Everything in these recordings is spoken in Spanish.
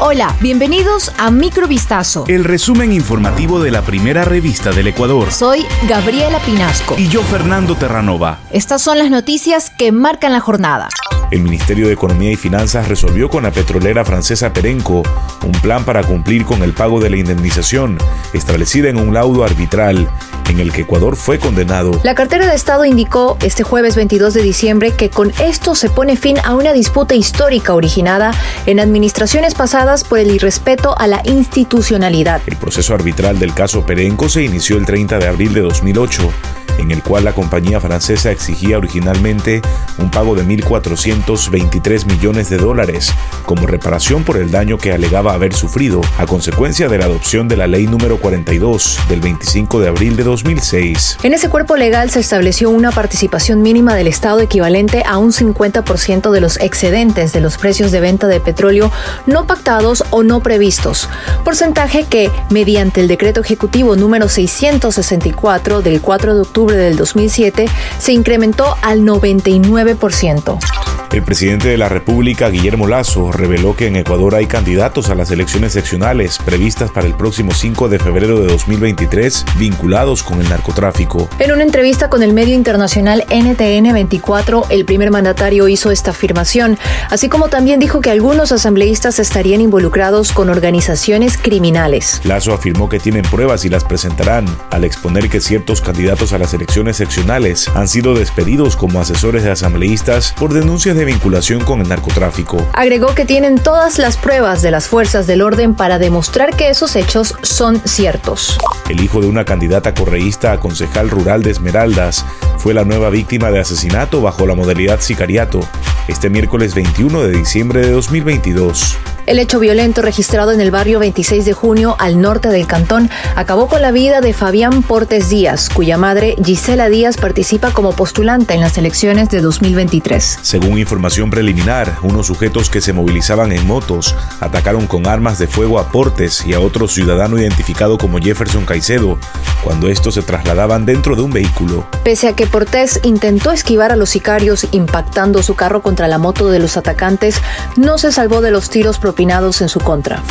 Hola, bienvenidos a Microvistazo. El resumen informativo de la primera revista del Ecuador. Soy Gabriela Pinasco. Y yo, Fernando Terranova. Estas son las noticias que marcan la jornada. El Ministerio de Economía y Finanzas resolvió con la petrolera francesa Perenco un plan para cumplir con el pago de la indemnización establecida en un laudo arbitral en el que Ecuador fue condenado. La cartera de Estado indicó este jueves 22 de diciembre que con esto se pone fin a una disputa histórica originada en administraciones pasadas por el irrespeto a la institucionalidad. El proceso arbitral del caso Perenco se inició el 30 de abril de 2008 en el cual la compañía francesa exigía originalmente un pago de 1.423 millones de dólares como reparación por el daño que alegaba haber sufrido a consecuencia de la adopción de la ley número 42 del 25 de abril de 2006. En ese cuerpo legal se estableció una participación mínima del Estado equivalente a un 50% de los excedentes de los precios de venta de petróleo no pactados o no previstos, porcentaje que, mediante el decreto ejecutivo número 664 del 4 de octubre del 2007 se incrementó al 99%. El presidente de la República, Guillermo Lazo, reveló que en Ecuador hay candidatos a las elecciones seccionales previstas para el próximo 5 de febrero de 2023 vinculados con el narcotráfico. En una entrevista con el medio internacional NTN 24, el primer mandatario hizo esta afirmación, así como también dijo que algunos asambleístas estarían involucrados con organizaciones criminales. Lazo afirmó que tienen pruebas y las presentarán al exponer que ciertos candidatos a las elecciones seccionales han sido despedidos como asesores de asambleístas por denuncias de vinculación con el narcotráfico. Agregó que tienen todas las pruebas de las fuerzas del orden para demostrar que esos hechos son ciertos. El hijo de una candidata correísta a concejal rural de Esmeraldas fue la nueva víctima de asesinato bajo la modalidad sicariato este miércoles 21 de diciembre de 2022. El hecho violento registrado en el barrio 26 de junio al norte del cantón acabó con la vida de Fabián Portes Díaz, cuya madre Gisela Díaz participa como postulante en las elecciones de 2023. Según información preliminar, unos sujetos que se movilizaban en motos atacaron con armas de fuego a Portes y a otro ciudadano identificado como Jefferson Caicedo cuando estos se trasladaban dentro de un vehículo. Pese a que Portes intentó esquivar a los sicarios impactando su carro contra la moto de los atacantes, no se salvó de los tiros opinados en su contra.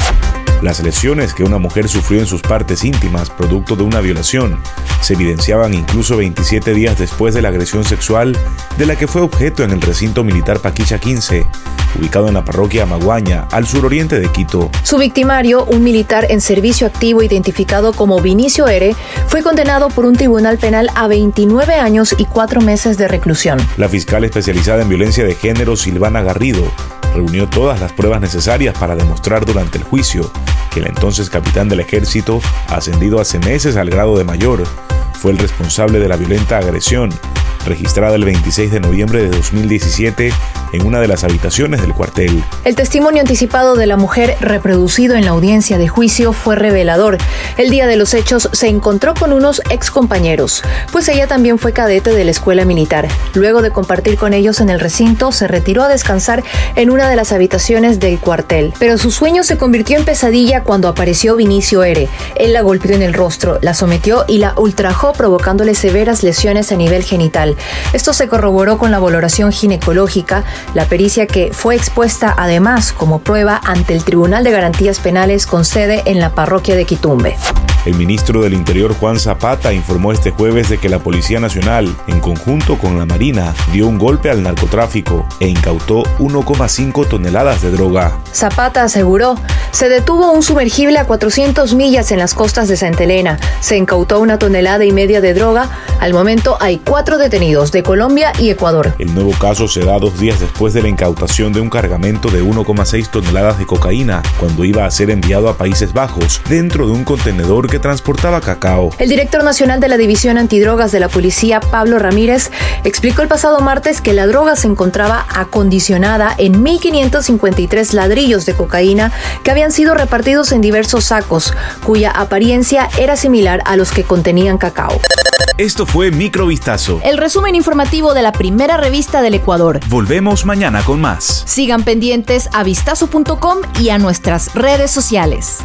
Las lesiones que una mujer sufrió en sus partes íntimas producto de una violación se evidenciaban incluso 27 días después de la agresión sexual de la que fue objeto en el recinto militar Paquicha 15, ubicado en la parroquia Maguaña, al suroriente de Quito. Su victimario, un militar en servicio activo identificado como Vinicio Ere, fue condenado por un tribunal penal a 29 años y 4 meses de reclusión. La fiscal especializada en violencia de género, Silvana Garrido, reunió todas las pruebas necesarias para demostrar durante el juicio que el entonces capitán del ejército, ascendido hace meses al grado de mayor, fue el responsable de la violenta agresión registrada el 26 de noviembre de 2017 en una de las habitaciones del cuartel. El testimonio anticipado de la mujer reproducido en la audiencia de juicio fue revelador. El día de los hechos se encontró con unos ex compañeros, pues ella también fue cadete de la escuela militar. Luego de compartir con ellos en el recinto, se retiró a descansar en una de las habitaciones del cuartel. Pero su sueño se convirtió en pesadilla cuando apareció Vinicio R. Él la golpeó en el rostro, la sometió y la ultrajó provocándole severas lesiones a nivel genital. Esto se corroboró con la valoración ginecológica, la pericia que fue expuesta además como prueba ante el Tribunal de Garantías Penales con sede en la parroquia de Quitumbe. El ministro del Interior Juan Zapata informó este jueves de que la Policía Nacional, en conjunto con la Marina, dio un golpe al narcotráfico e incautó 1,5 toneladas de droga. Zapata aseguró, se detuvo un sumergible a 400 millas en las costas de Santa Elena, se incautó una tonelada y media de droga, al momento hay cuatro detenidos de Colombia y Ecuador. El nuevo caso se da dos días después de la incautación de un cargamento de 1,6 toneladas de cocaína, cuando iba a ser enviado a Países Bajos, dentro de un contenedor que transportaba cacao. El director nacional de la División Antidrogas de la Policía, Pablo Ramírez, explicó el pasado martes que la droga se encontraba acondicionada en 1.553 ladrillos de cocaína que habían sido repartidos en diversos sacos, cuya apariencia era similar a los que contenían cacao. Esto fue Microvistazo. El resumen informativo de la primera revista del Ecuador. Volvemos mañana con más. Sigan pendientes a vistazo.com y a nuestras redes sociales.